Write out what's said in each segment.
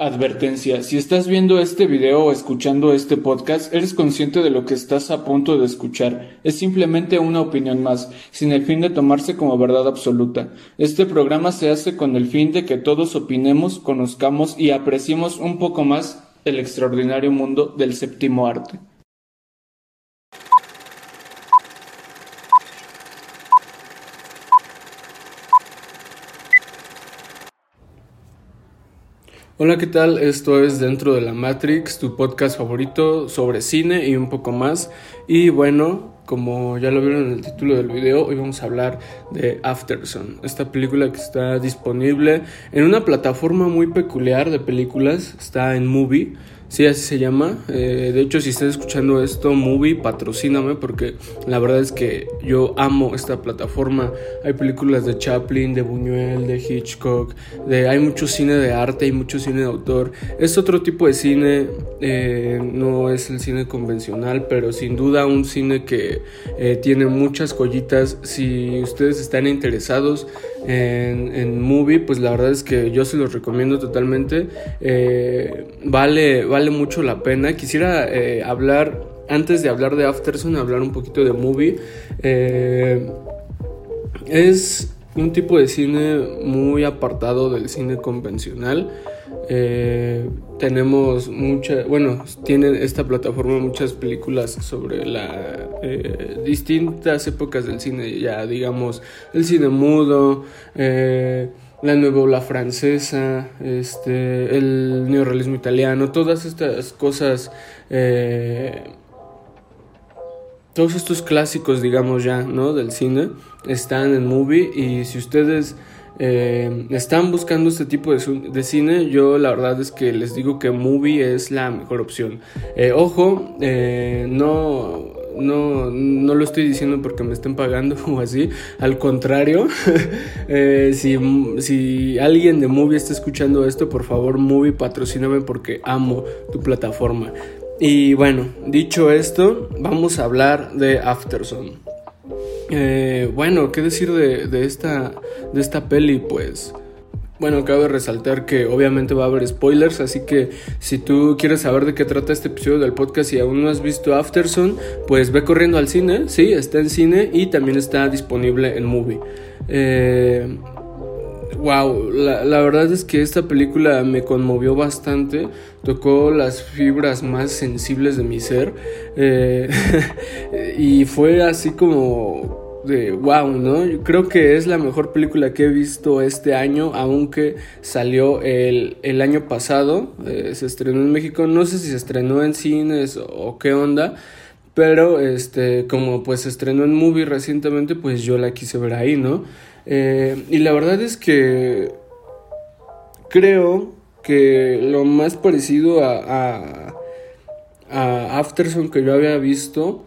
Advertencia, si estás viendo este video o escuchando este podcast, eres consciente de lo que estás a punto de escuchar. Es simplemente una opinión más, sin el fin de tomarse como verdad absoluta. Este programa se hace con el fin de que todos opinemos, conozcamos y apreciemos un poco más el extraordinario mundo del séptimo arte. Hola, ¿qué tal? Esto es Dentro de la Matrix, tu podcast favorito sobre cine y un poco más. Y bueno, como ya lo vieron en el título del video, hoy vamos a hablar de Afterson, esta película que está disponible en una plataforma muy peculiar de películas, está en Movie. Sí, así se llama. Eh, de hecho, si estás escuchando esto, Movie, patrocíname porque la verdad es que yo amo esta plataforma. Hay películas de Chaplin, de Buñuel, de Hitchcock, de, hay mucho cine de arte, hay mucho cine de autor. Es otro tipo de cine, eh, no es el cine convencional, pero sin duda un cine que eh, tiene muchas joyitas. Si ustedes están interesados en, Movie, pues la verdad es que yo se los recomiendo totalmente. vale, vale vale mucho la pena. Quisiera eh, hablar, antes de hablar de Afterson, hablar un poquito de movie. Eh, es un tipo de cine muy apartado del cine convencional. Eh, tenemos muchas, bueno, tiene esta plataforma muchas películas sobre las distintas épocas del cine, ya digamos, el cine mudo, la nueva ola francesa, este, el neorrealismo italiano, todas estas cosas, eh, todos estos clásicos, digamos ya, ¿no? Del cine están en Movie y si ustedes eh, están buscando este tipo de, cine, yo la verdad es que les digo que Movie es la mejor opción. Eh, ojo, no no, no lo estoy diciendo porque me estén pagando o así. Al contrario, eh, si, si, alguien de Movie está escuchando esto, por favor, Movie, patrocíname porque amo tu plataforma. Y bueno, dicho esto, vamos a hablar de Afterson. Eh, bueno, ¿qué decir de, de, esta, de esta peli? Pues bueno, cabe resaltar que obviamente va a haber spoilers, así que si tú quieres saber de qué trata este episodio del podcast y aún no has visto Afterson, pues ve corriendo al cine, sí, está en cine y también está disponible en movie. Eh, wow, la, verdad es que esta película me conmovió bastante, tocó las fibras más sensibles de mi ser eh, y fue así como de wow, ¿no? Yo creo que es la mejor película que he visto este año, aunque salió el, año pasado, eh, se estrenó en México, no sé si se estrenó en cines o, qué onda, pero este, como pues se estrenó en movie recientemente, pues yo la quise ver ahí, ¿no? Eh, y la verdad es que creo que lo más parecido a, a, a Afterson que yo había visto,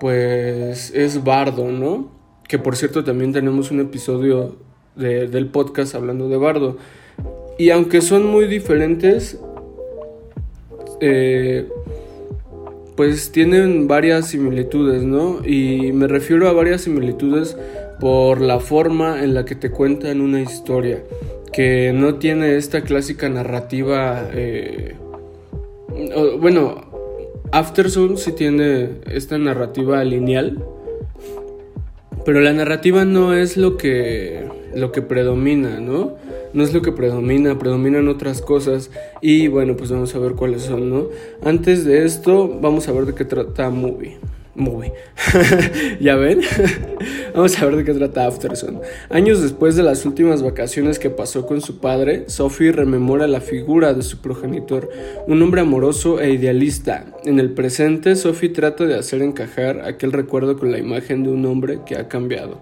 pues es Bardo, ¿no? Que por cierto también tenemos un episodio del podcast hablando de Bardo. Y aunque son muy diferentes, eh, pues tienen varias similitudes, ¿no? Y me refiero a varias similitudes por la forma en la que te cuentan una historia, que no tiene esta clásica narrativa, eh, bueno, Aftersun sí tiene esta narrativa lineal, pero la narrativa no es lo que, lo que predomina, ¿no? No es lo que predomina, predominan otras cosas y bueno, pues vamos a ver cuáles son, ¿no? Antes de esto, vamos a ver de qué trata Movie. Movie. ¿Ya ven? Vamos a ver de qué trata Afterson. Años después de las últimas vacaciones que pasó con su padre, Sophie rememora la figura de su progenitor, un hombre amoroso e idealista. En el presente, Sophie trata de hacer encajar aquel recuerdo con la imagen de un hombre que ha cambiado.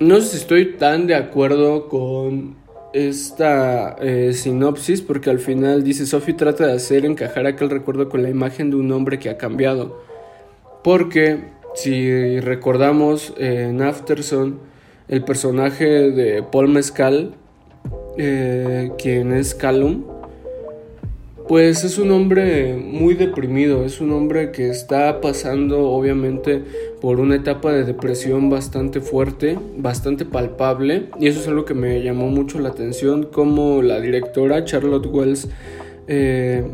No sé si estoy tan de acuerdo con esta eh, sinopsis porque al final dice Sophie trata de hacer encajar aquel recuerdo con la imagen de un hombre que ha cambiado. Porque si recordamos en Afterson, el personaje de Paul Mescal, eh, quien es Callum, Pues es un hombre muy deprimido, es un hombre que está pasando obviamente por una etapa de depresión bastante fuerte, bastante palpable, y eso es algo que me llamó mucho la atención, como la directora Charlotte Wells eh,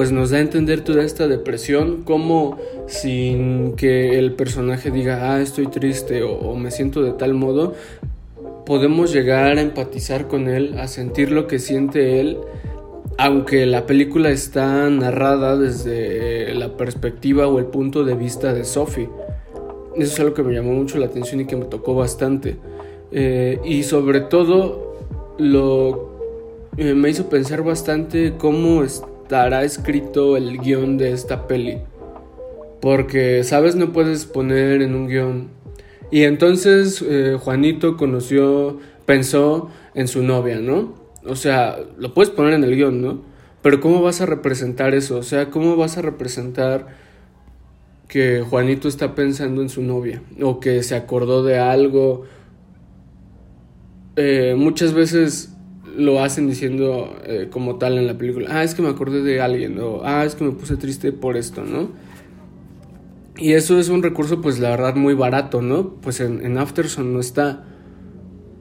pues nos da a entender toda esta depresión, como sin que el personaje diga, ah, estoy triste o, me siento de tal modo, podemos llegar a empatizar con él, a sentir lo que siente él, aunque la película está narrada desde la perspectiva o el punto de vista de Sophie. Eso es algo que me llamó mucho la atención y que me tocó bastante. Eh, y sobre todo lo eh, me hizo pensar bastante cómo estará escrito el guion de esta peli. Porque, ¿sabes? No puedes poner en un guion. Y entonces eh, Juanito conoció, pensó en su novia, ¿no? O sea, lo puedes poner en el guion, ¿no? Pero ¿cómo vas a representar eso? O sea, ¿cómo vas a representar que Juanito está pensando en su novia? O que se acordó de algo. Eh, muchas veces lo hacen diciendo eh, como tal en la película, ah, es que me acordé de alguien, o ah, es que me puse triste por esto, ¿no? Y eso es un recurso, pues la verdad, muy barato, ¿no? Pues en, en Afterson no está.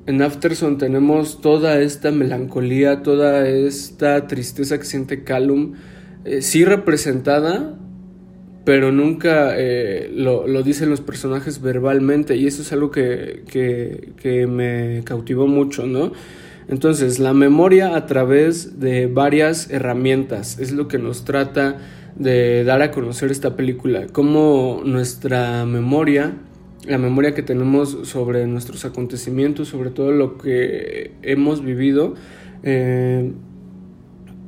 En Afterson tenemos toda esta melancolía, toda esta tristeza que siente Callum, eh, sí representada, pero nunca eh, lo, lo, dicen los personajes verbalmente, y eso es algo que, que, que me cautivó mucho, ¿no? Entonces, la memoria a través de varias herramientas es lo que nos trata de dar a conocer esta película, cómo nuestra memoria, la memoria que tenemos sobre nuestros acontecimientos, sobre todo lo que hemos vivido, eh,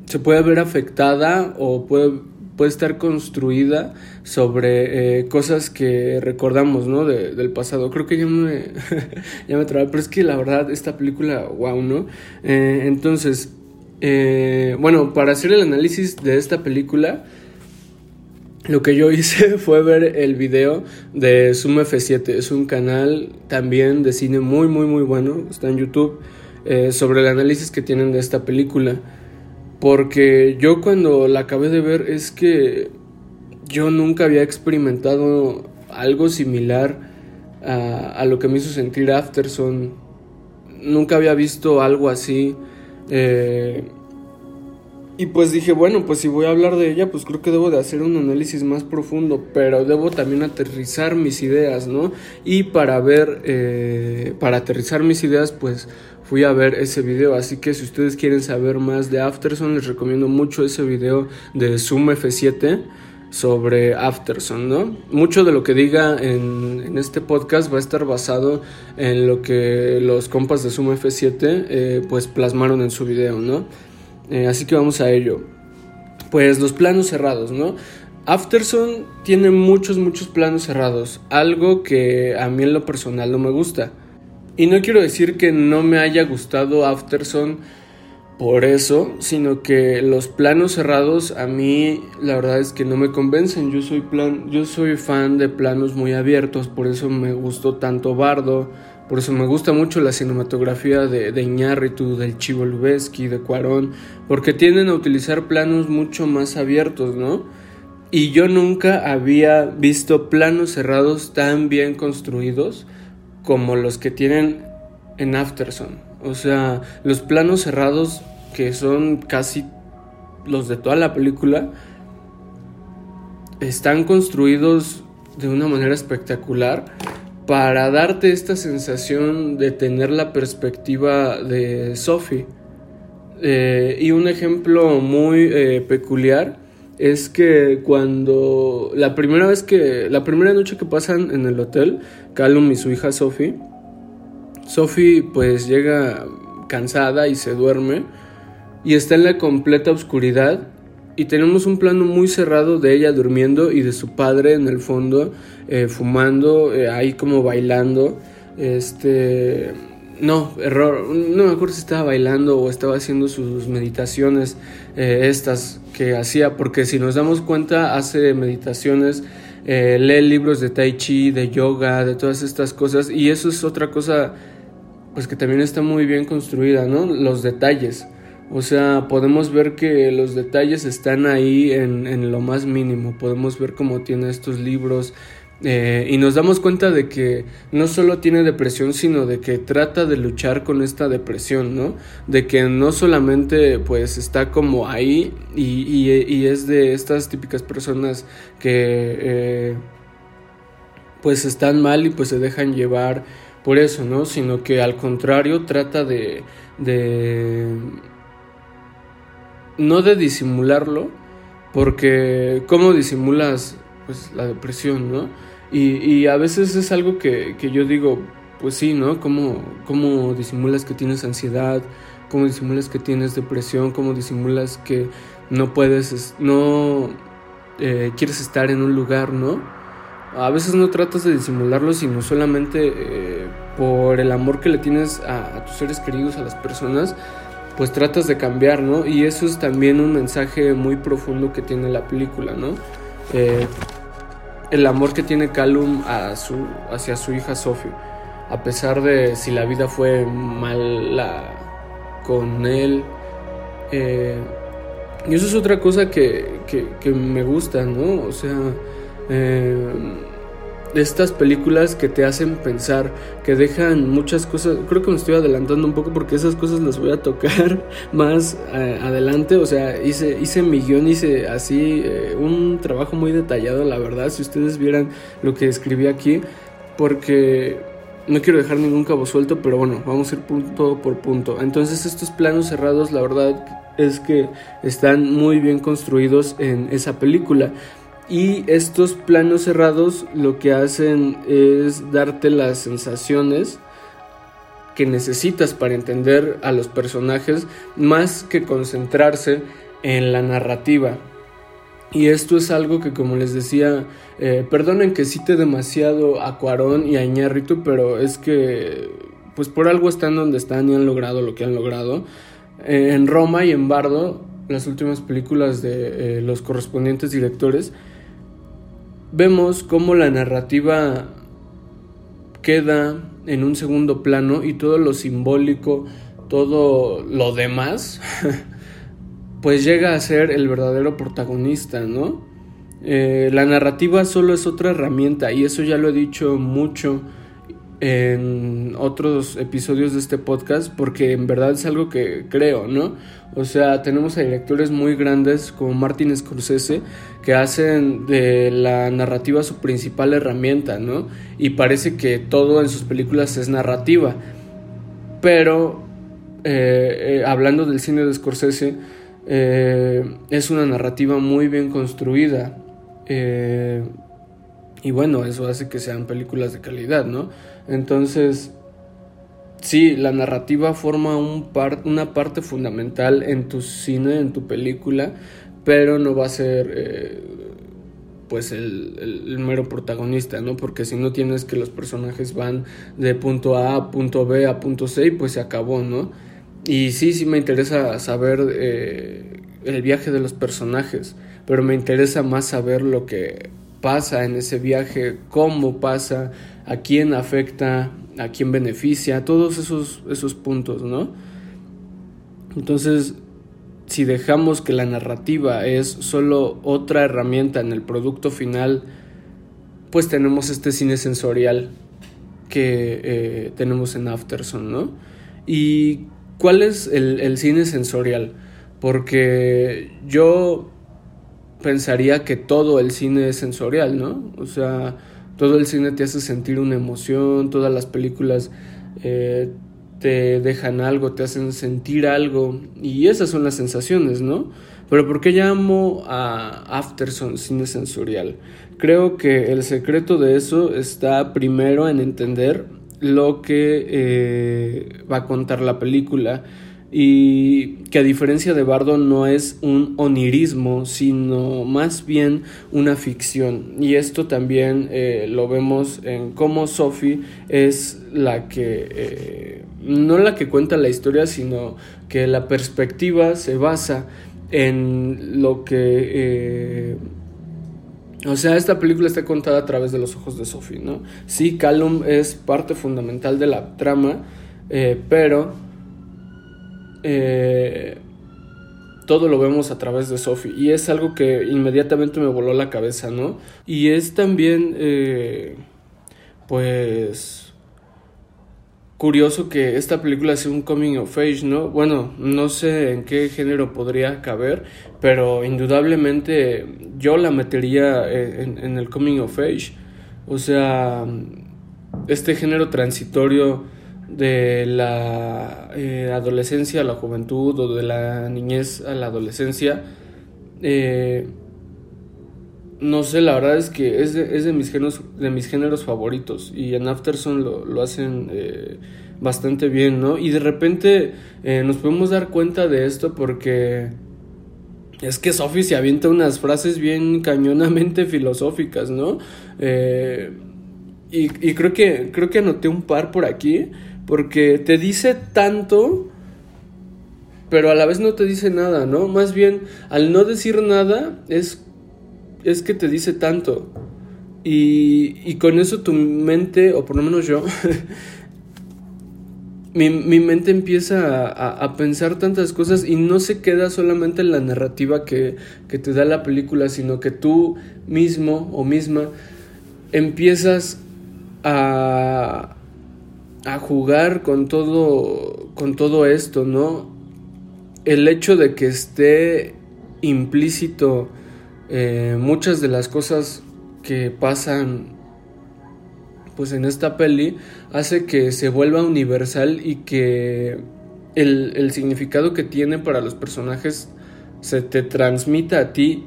se puede ver afectada o puede puede estar construida sobre eh, cosas que recordamos, ¿no? del pasado. Creo que ya me, ya me pero es que la verdad, esta película, wow, ¿no? Eh, entonces, eh, bueno, para hacer el análisis de esta película, lo que yo hice fue ver el video de Zoom F7. Es un canal también de cine muy, muy, muy bueno. Está en YouTube. sobre el análisis que tienen de esta película. Porque yo cuando la acabé de ver es que yo nunca había experimentado algo similar a, lo que me hizo sentir Afterson. Nunca había visto algo así. Eh, y pues dije, bueno, pues si voy a hablar de ella, pues creo que debo de hacer un análisis más profundo, pero debo también aterrizar mis ideas, ¿no? Y para ver, eh, para aterrizar mis ideas, pues fui a ver ese video. Así que si ustedes quieren saber más de Afterson, les recomiendo mucho ese video de Zoom F7 sobre Afterson, ¿no? Mucho de lo que diga en, este podcast va a estar basado en lo que los compas de Zoom F7 eh, pues plasmaron en su video, ¿no? Eh, así que vamos a ello. Pues los planos cerrados, ¿no? Afterson tiene muchos, muchos planos cerrados, algo que a mí en lo personal no me gusta. Y no quiero decir que no me haya gustado Afterson por eso, sino que los planos cerrados a mí la verdad es que no me convencen. Yo soy plan, yo soy fan de planos muy abiertos, por eso me gustó tanto Bardo, por eso me gusta mucho la cinematografía de, de del Chivo Lubeski, de Cuarón, porque tienden a utilizar planos mucho más abiertos, ¿no? Y yo nunca había visto planos cerrados tan bien construidos como los que tienen en Afterson. O sea, los planos cerrados que son casi los de toda la película están construidos de una manera espectacular para darte esta sensación de tener la perspectiva de Sophie. Eh, y un ejemplo muy eh, peculiar es que cuando la primera vez que la primera noche que pasan en el hotel, Callum y su hija Sophie, Sophie pues llega cansada y se duerme y está en la completa oscuridad y tenemos un plano muy cerrado de ella durmiendo y de su padre en el fondo eh, fumando, eh, ahí como bailando, este no, error. No me acuerdo si estaba bailando o estaba haciendo sus meditaciones eh, estas que hacía, porque si nos damos cuenta hace meditaciones, eh, lee libros de tai chi, de yoga, de todas estas cosas, y eso es otra cosa pues que también está muy bien construida, ¿no? Los detalles, O sea, podemos ver que los detalles están ahí en, en lo más mínimo. Podemos ver cómo tiene estos libros, eh, y nos damos cuenta de que no solo tiene depresión, sino de que trata de luchar con esta depresión, ¿no? De que no solamente pues está como ahí y, y, es de estas típicas personas que eh, pues están mal y pues se dejan llevar por eso, ¿no? Sino que al contrario trata de, de no de disimularlo, porque ¿cómo disimulas pues la depresión, ¿no? Y, a veces es algo que, yo digo, pues sí, ¿no? ¿Cómo, ¿Cómo disimulas que tienes ansiedad? ¿Cómo disimulas que tienes depresión? ¿Cómo disimulas que no puedes, no eh, quieres estar en un lugar, ¿no? A veces no tratas de disimularlo, sino solamente eh, por el amor que le tienes a, tus seres queridos, a las personas, pues tratas de cambiar, ¿no? Y eso es también un mensaje muy profundo que tiene la película, ¿no? Eh, el amor que tiene Callum a su, hacia su hija Sophie. A pesar de si la vida fue mala con él. Eh, y eso es otra cosa que, que, me gusta, ¿no? O sea, eh, estas películas que te hacen pensar, que dejan muchas cosas, creo que me estoy adelantando un poco porque esas cosas las voy a tocar más eh, adelante, o sea, hice, hice mi guion, hice así eh, un trabajo muy detallado, la verdad, si ustedes vieran lo que escribí aquí, porque no quiero dejar ningún cabo suelto, pero bueno, vamos a ir punto por punto. Entonces estos planos cerrados, la verdad es que están muy bien construidos en esa película. Y estos planos cerrados lo que hacen es darte las sensaciones que necesitas para entender a los personajes más que concentrarse en la narrativa. Y esto es algo que como les decía, eh, perdonen que cite demasiado a Cuarón y a Iñárritu, pero es que pues por algo están donde están y han logrado lo que han logrado. Eh, en Roma y en Bardo, las últimas películas de eh, los correspondientes directores, vemos cómo la narrativa queda en un segundo plano y todo lo simbólico, todo lo demás, pues llega a ser el verdadero protagonista, ¿no? Eh, la narrativa solo es otra herramienta y eso ya lo he dicho mucho en otros episodios de este podcast porque en verdad es algo que creo, ¿no? O sea, tenemos a directores muy grandes como Martin Scorsese que hacen de la narrativa su principal herramienta, ¿no? Y parece que todo en sus películas es narrativa. Pero, eh, eh, hablando del cine de Scorsese, eh, es una narrativa muy bien construida. y bueno, eso hace que sean películas de calidad, ¿no? Entonces, sí, la narrativa forma un una parte fundamental en tu cine, en tu película, pero no va a ser eh, pues el, mero protagonista, ¿no? Porque si no tienes que los personajes van de punto A a punto B a punto C, pues se acabó, ¿no? Y sí, sí me interesa saber eh, el viaje de los personajes, pero me interesa más saber lo que pasa en ese viaje, cómo pasa, a quién afecta, a quién beneficia, todos esos, esos puntos, ¿no? Entonces, si dejamos que la narrativa es solo otra herramienta en el producto final, pues tenemos este cine sensorial que eh, tenemos en Afterson, ¿no? ¿Y cuál es el, el cine sensorial? Porque yo pensaría que todo el cine es sensorial, ¿no? O sea, todo el cine te hace sentir una emoción, todas las películas eh, te dejan algo, te hacen sentir algo y esas son las sensaciones, ¿no? Pero ¿por qué llamo a Afterson cine sensorial? Creo que el secreto de eso está primero en entender lo que eh, va a contar la película y que a diferencia de Bardo no es un onirismo, sino más bien una ficción. Y esto también eh, lo vemos en cómo Sophie es la que, eh, no la que cuenta la historia, sino que la perspectiva se basa en lo que... Eh, o sea, esta película está contada a través de los ojos de Sophie, ¿no? Sí, Callum es parte fundamental de la trama, pero eh, todo lo vemos a través de Sophie y es algo que inmediatamente me voló la cabeza, ¿no? Y es también, eh, pues, curioso que esta película sea un coming of age, ¿no? Bueno, no sé en qué género podría caber, pero indudablemente yo la metería en, el coming of age. O sea, este género transitorio de la eh, adolescencia a la juventud o de la niñez a la adolescencia. Eh, no sé, la verdad es que es de, es de, mis, géneros, de mis géneros favoritos y en Afterson lo, lo hacen eh, bastante bien, ¿no? Y de repente nos podemos dar cuenta de esto porque es que Sophie se avienta unas frases bien cañonamente filosóficas, ¿no? Y, y creo, que, creo que anoté un par por aquí porque te dice tanto pero a la vez no te dice nada, ¿no? Más bien, al no decir nada es es que te dice tanto. Y, y con eso tu mente, o por lo menos yo, mi, mi, mente empieza a, pensar tantas cosas y no se queda solamente en la narrativa que, que, te da la película, sino que tú mismo o misma empiezas a, a jugar con todo, con todo esto, ¿no? El hecho de que esté implícito eh, muchas de las cosas que pasan pues en esta peli hace que se vuelva universal y que el, el significado que tiene para los personajes se te transmita a ti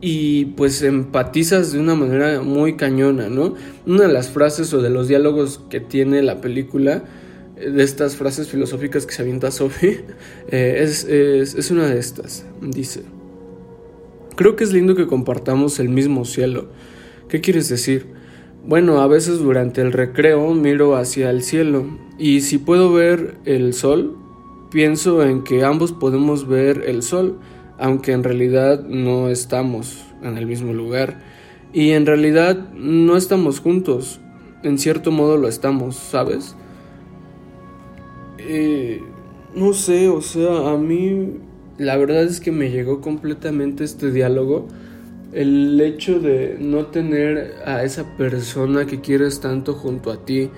y pues empatizas de una manera muy cañona, ¿no? Una de las frases o de los diálogos que tiene la película, eh, de estas frases filosóficas que se avienta Sophie, eh, es, es, es una de estas. Dice, Creo que es lindo que compartamos el mismo cielo. ¿Qué quieres decir? Bueno, a veces durante el recreo miro hacia el cielo y si puedo ver el sol, pienso en que ambos podemos ver el sol, aunque en realidad no estamos en el mismo lugar. Y en realidad no estamos juntos. En cierto modo lo estamos, ¿sabes? Eh, no sé, o sea, a mí la verdad es que me llegó completamente este diálogo. El hecho de no tener a esa persona que quieres tanto junto a ti,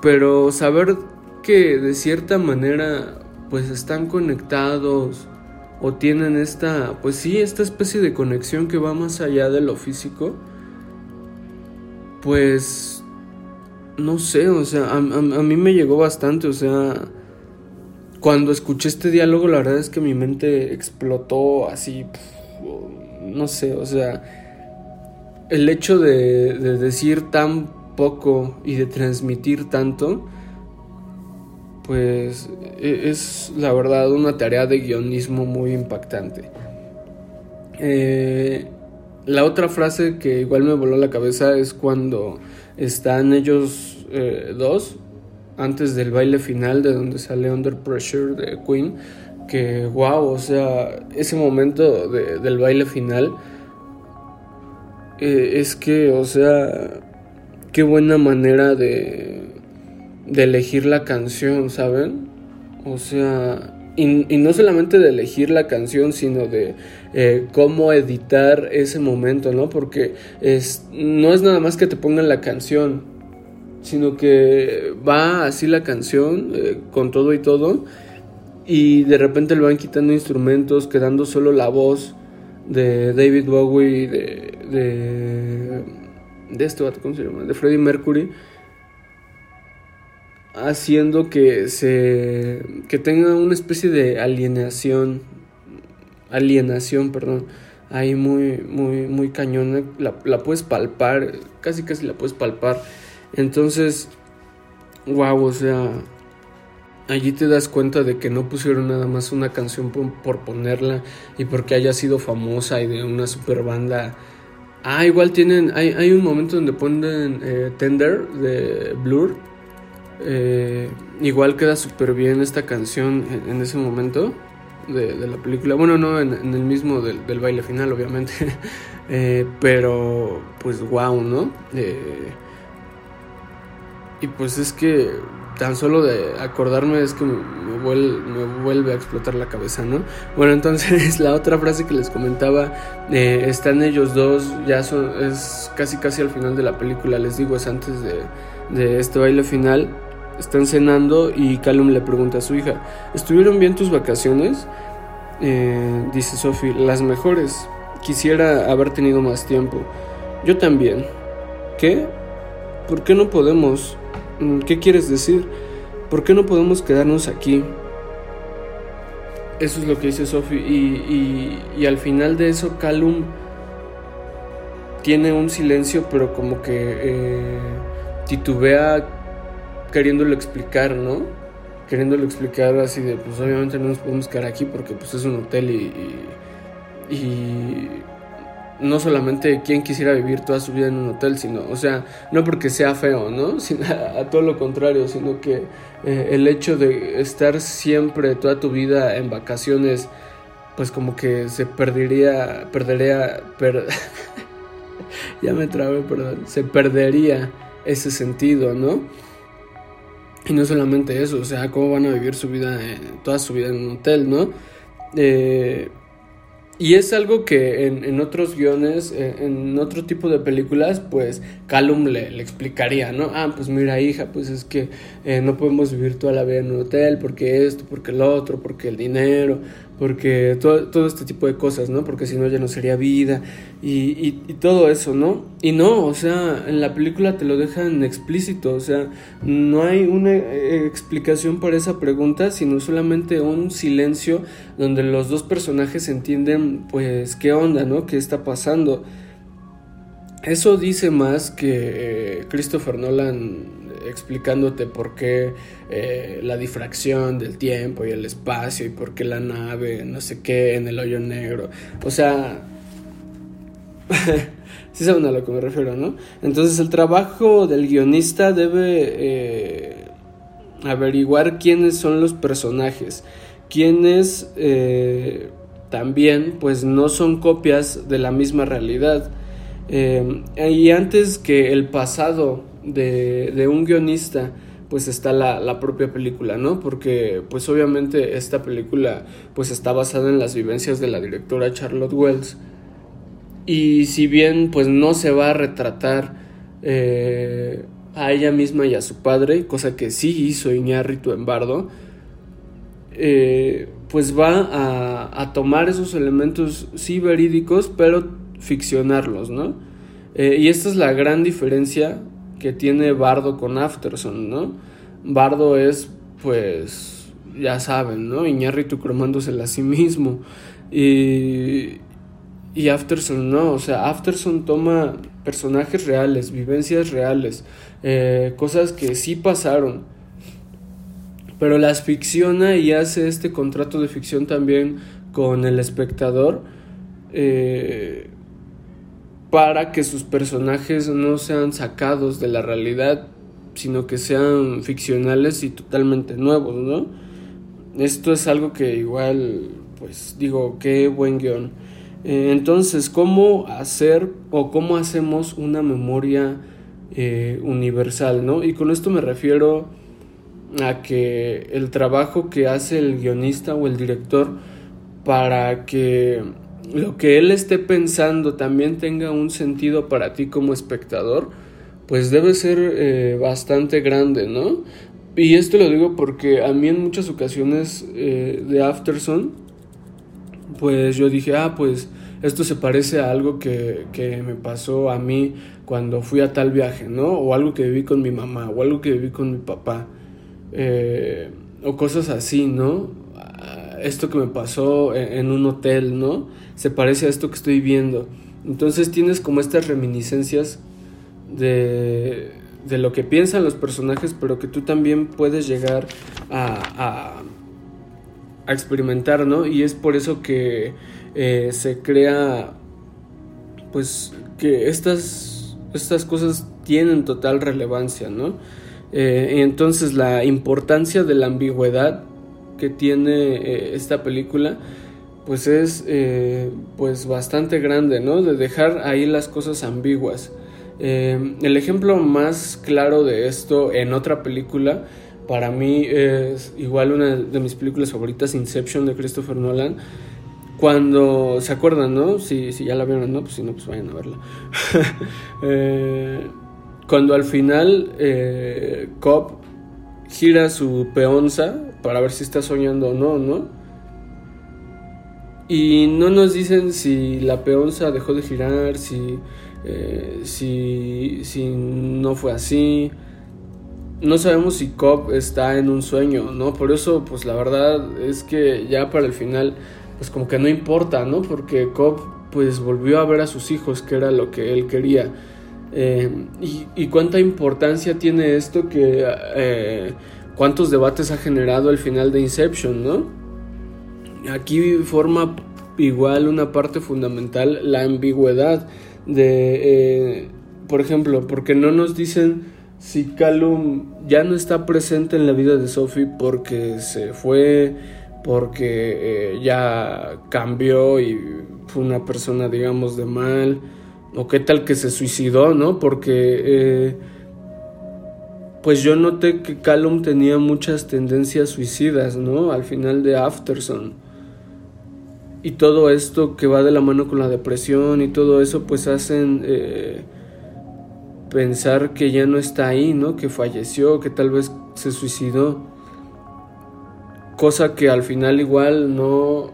pero saber que de cierta manera pues están conectados o tienen esta, pues sí, esta especie de conexión que va más allá de lo físico, pues no sé, o sea, a, mí me llegó bastante, o sea, cuando escuché este diálogo, la verdad es que mi mente explotó así, no sé, o sea, el hecho de, decir tan poco y de transmitir tanto, pues e, es la verdad una tarea de guionismo muy impactante. Eh, la otra frase que igual me voló la cabeza es cuando están ellos eh, dos antes del baile final de donde sale Under Pressure de Queen, que wow, o sea, ese momento del baile final eh, es que, o sea, qué buena manera de, de elegir la canción, ¿saben? O sea, y, no solamente de elegir la canción, sino de eh, cómo editar ese momento, ¿no? Porque es, no es nada más que te pongan la canción, sino que va así la canción eh, con todo y todo y de repente le van quitando instrumentos, quedando solo la voz de David Bowie, de, de, de este ¿cómo se llama? De Freddie Mercury, haciendo que se, que tenga una especie de alienación, alienación, perdón, ahí muy, muy, muy cañona, la, la puedes palpar, casi casi la puedes palpar entonces, wow, o sea, allí te das cuenta de que no pusieron nada más una canción por, ponerla y porque haya sido famosa y de una super banda. Ah, igual tienen, hay, hay un momento donde ponen eh, Tender de Blur. Eh, igual queda súper bien esta canción en, ese momento de, la película. Bueno, no en, el mismo del, baile final, obviamente. Eh, pero, pues, wow, ¿no? Y pues es que tan solo de acordarme es que me, vuelve, a explotar la cabeza, ¿no? Bueno, entonces la otra frase que les comentaba, eh, están ellos dos, ya son, es casi casi al final de la película, les digo, es antes de, este baile final, están cenando y Callum le pregunta a su hija, ¿estuvieron bien tus vacaciones? Eh, dice Sophie, las mejores, quisiera haber tenido más tiempo. Yo también. ¿Qué? ¿Por qué no podemos? Mm, ¿Qué quieres decir? ¿Por qué no podemos quedarnos aquí? Eso es lo que dice Sophie. Y, al final de eso, Calum tiene un silencio, pero como que eh, titubea queriéndolo explicar, ¿no? Queriéndolo explicar así de, pues obviamente no nos podemos quedar aquí porque pues es un hotel y, y no solamente quien quisiera vivir toda su vida en un hotel, sino, o sea, no porque sea feo, ¿no? A, todo lo contrario, sino que eh, el hecho de estar siempre toda tu vida en vacaciones, pues como que se perdería, perdería, ya me trabé, perdón, se perdería ese sentido, ¿no? Y no solamente eso, o sea, cómo van a vivir su vida, toda su vida en un hotel, ¿no? Eh, y es algo que en, otros guiones, eh, en, otro tipo de películas, pues Callum le, le, explicaría, ¿no? Ah, pues mira hija, pues es que eh, no podemos vivir toda la vida en un hotel porque esto, porque lo otro, porque el dinero, porque todo, este tipo de cosas, ¿no? Porque si no ya no sería vida y, y, todo eso, ¿no? Y no, o sea, en la película te lo dejan explícito, o sea, no hay una eh, explicación para esa pregunta, sino solamente un silencio donde los dos personajes entienden, pues, qué onda, ¿no? ¿Qué está pasando? Eso dice más que eh, Christopher Nolan explicándote por qué eh, la difracción del tiempo y el espacio y por qué la nave, no sé qué, en el hoyo negro. O sea, sí saben a lo que me refiero, ¿no? Entonces el trabajo del guionista debe eh, averiguar quiénes son los personajes, quiénes eh, también pues no son copias de la misma realidad. Y antes que el pasado de, un guionista pues está la, propia película, ¿no? Porque pues obviamente esta película pues está basada en las vivencias de la directora Charlotte Wells y si bien pues no se va a retratar eh, a ella misma y a su padre, cosa que sí hizo Iñárritu en Bardo, eh, pues va a, a, tomar esos elementos sí verídicos pero ficcionarlos, ¿no? Eh, y esta es la gran diferencia que tiene Bardo con Afterson, ¿no? Bardo es, pues, ya saben, ¿no? Iñárritu cromándosela a sí mismo. Y, y Afterson no, o sea, Afterson toma personajes reales, vivencias reales, eh, cosas que sí pasaron, pero las ficciona y hace este contrato de ficción también con el espectador. Eh, para que sus personajes no sean sacados de la realidad, sino que sean ficcionales y totalmente nuevos, ¿no? Esto es algo que igual, pues digo, qué buen guion. Eh, entonces, ¿cómo hacer o cómo hacemos una memoria eh, universal, ¿no? Y con esto me refiero a que el trabajo que hace el guionista o el director para que lo que él esté pensando también tenga un sentido para ti como espectador, pues debe ser eh, bastante grande, ¿no? Y esto lo digo porque a mí en muchas ocasiones eh, de Afterson, pues yo dije, ah, pues esto se parece a algo que, que, me pasó a mí cuando fui a tal viaje, ¿no? O algo que viví con mi mamá, o algo que viví con mi papá, eh, o cosas así, ¿no? esto que me pasó en, un hotel, ¿no? Se parece a esto que estoy viendo. Entonces tienes como estas reminiscencias de, de lo que piensan los personajes, pero que tú también puedes llegar a, a, experimentar, ¿no? Y es por eso que eh, se crea, pues, que estas, estas cosas tienen total relevancia, ¿no? Eh, entonces la importancia de la ambigüedad que tiene eh, esta película pues es eh, pues bastante grande, ¿no? De dejar ahí las cosas ambiguas. Eh, el ejemplo más claro de esto en otra película para mí es igual una de mis películas favoritas, Inception de Christopher Nolan. Cuando se acuerdan, ¿no? Si, si ya la vieron, ¿no? Pues si no, pues vayan a verla. Eh, cuando al final Cobb gira su peonza para ver si está soñando o no, ¿no? Y no nos dicen si la peonza dejó de girar, si, eh, si, si no fue así. No sabemos si Cobb está en un sueño, ¿no? Por eso, pues la verdad es que ya para el final, pues como que no importa, ¿no? Porque Cobb pues volvió a ver a sus hijos, que era lo que él quería. Eh, y, cuánta importancia tiene esto que... Eh, cuántos debates ha generado el final de Inception, ¿no? Aquí forma igual una parte fundamental la ambigüedad de, eh, por ejemplo, porque no nos dicen si Callum ya no está presente en la vida de Sophie porque se fue, porque eh, ya cambió y fue una persona, digamos, de mal, o qué tal que se suicidó, ¿no? Porque... Eh, pues yo noté que Callum tenía muchas tendencias suicidas, ¿no? Al final de Afterson y todo esto que va de la mano con la depresión y todo eso pues hacen eh, pensar que ya no está ahí, ¿no? Que falleció, que tal vez se suicidó. Cosa que al final igual no,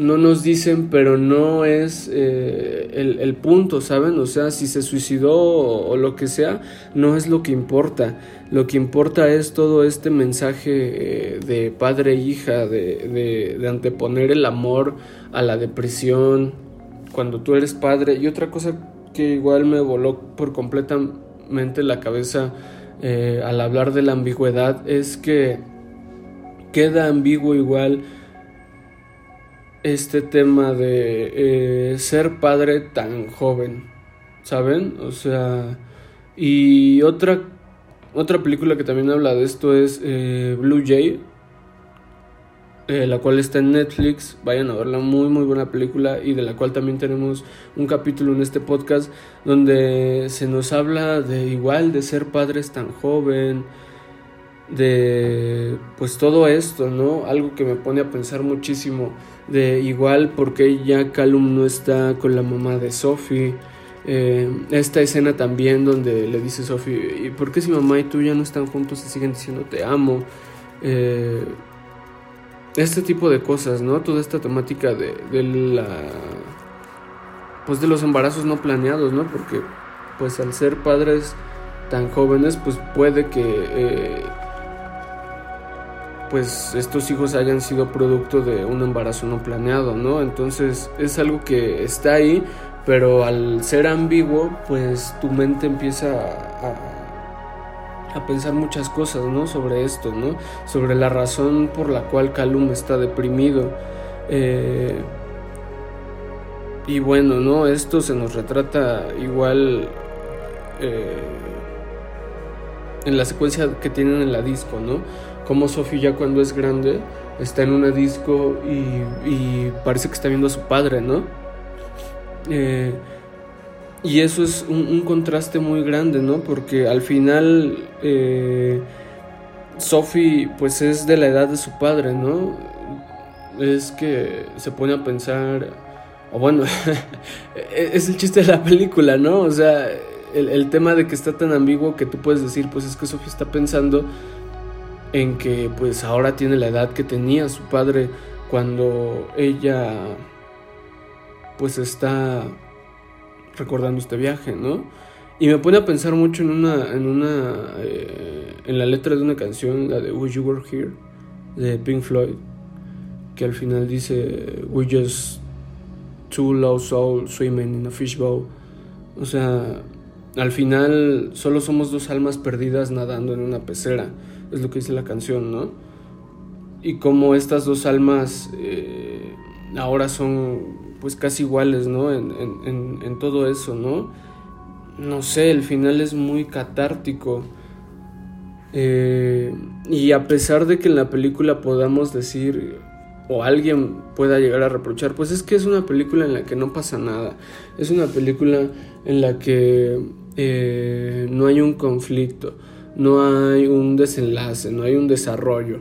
no nos dicen, pero no es eh, el, punto, ¿saben? O sea, si se suicidó o, lo que sea, no es lo que importa. Lo que importa es todo este mensaje eh, de padre e hija, de, de, anteponer el amor a la depresión, cuando tú eres padre. Y otra cosa que igual me voló por completamente la cabeza eh, al hablar de la ambigüedad es que queda ambiguo igual este tema de eh, ser padre tan joven, ¿saben? O sea, y otra, otra película que también habla de esto es eh, Blue Jay, eh, la cual está en Netflix, vayan a verla, muy muy buena película y de la cual también tenemos un capítulo en este podcast donde se nos habla de igual de ser padres tan joven, de pues todo esto, ¿no? Algo que me pone a pensar muchísimo de igual porque ya Calum no está con la mamá de Sophie. Eh, esta escena también donde le dice Sophie, ¿y por qué si mamá y tú ya no están juntos y siguen diciendo te amo? Eh, este tipo de cosas, ¿no? Toda esta temática de, de la... Pues de los embarazos no planeados, ¿no? Porque pues al ser padres tan jóvenes pues puede que... Eh, pues estos hijos hayan sido producto de un embarazo no planeado, ¿no? Entonces es algo que está ahí, pero al ser ambiguo, pues tu mente empieza a, a pensar muchas cosas, ¿no? Sobre esto, ¿no? Sobre la razón por la cual Calum está deprimido. Eh, y bueno, ¿no? Esto se nos retrata igual eh, en la secuencia que tienen en la disco, ¿no? Como Sophie ya cuando es grande está en una disco y, parece que está viendo a su padre, ¿no? Eh, y eso es un, contraste muy grande, ¿no? Porque al final eh, Sophie pues es de la edad de su padre, ¿no? Es que se pone a pensar, o bueno, es el chiste de la película, ¿no? O sea, el, el tema de que está tan ambiguo que tú puedes decir, pues es que Sophie está pensando en que pues ahora tiene la edad que tenía su padre cuando ella pues está recordando este viaje, ¿no? Y me pone a pensar mucho en una, en una, eh, en la letra de una canción, la de Wish You Were Here, de Pink Floyd, que al final dice, We just two lost souls swimming in a fishbowl. O sea, al final solo somos dos almas perdidas nadando en una pecera es lo que dice la canción, ¿no? Y como estas dos almas eh, ahora son pues casi iguales, ¿no? En, todo eso, ¿no? No sé, el final es muy catártico. Eh, y a pesar de que en la película podamos decir o alguien pueda llegar a reprochar, pues es que es una película en la que no pasa nada. Es una película en la que eh, no hay un conflicto no hay un desenlace, no hay un desarrollo.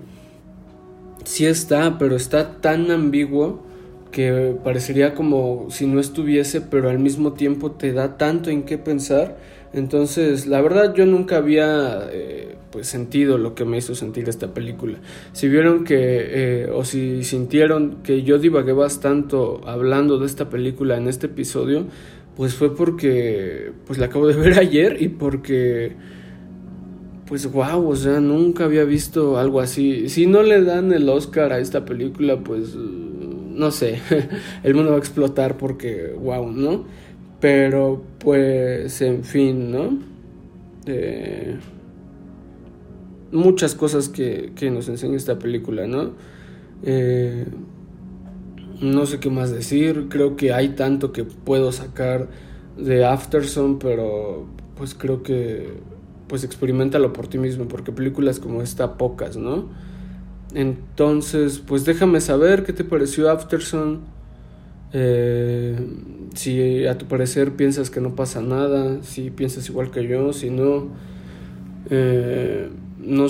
Sí está, pero está tan ambiguo que parecería como si no estuviese, pero al mismo tiempo te da tanto en qué pensar. Entonces, la verdad yo nunca había eh, pues sentido lo que me hizo sentir esta película. Si vieron que eh, o si sintieron que yo divagué bastante hablando de esta película en este episodio, pues fue porque pues la acabo de ver ayer y porque pues wow, o sea, nunca había visto algo así. Si no le dan el Oscar a esta película, pues no sé, el mundo va a explotar porque wow, ¿no? Pero pues en fin, ¿no? Eh, muchas cosas que, que, nos enseña esta película, ¿no? Eh, no sé qué más decir, creo que hay tanto que puedo sacar de Afterson, pero pues creo que pues experimentalo por ti mismo, porque películas como esta pocas, ¿no? Entonces, pues déjame saber qué te pareció Afterson. Eh, si a tu parecer piensas que no pasa nada, si piensas igual que yo, si no, eh, no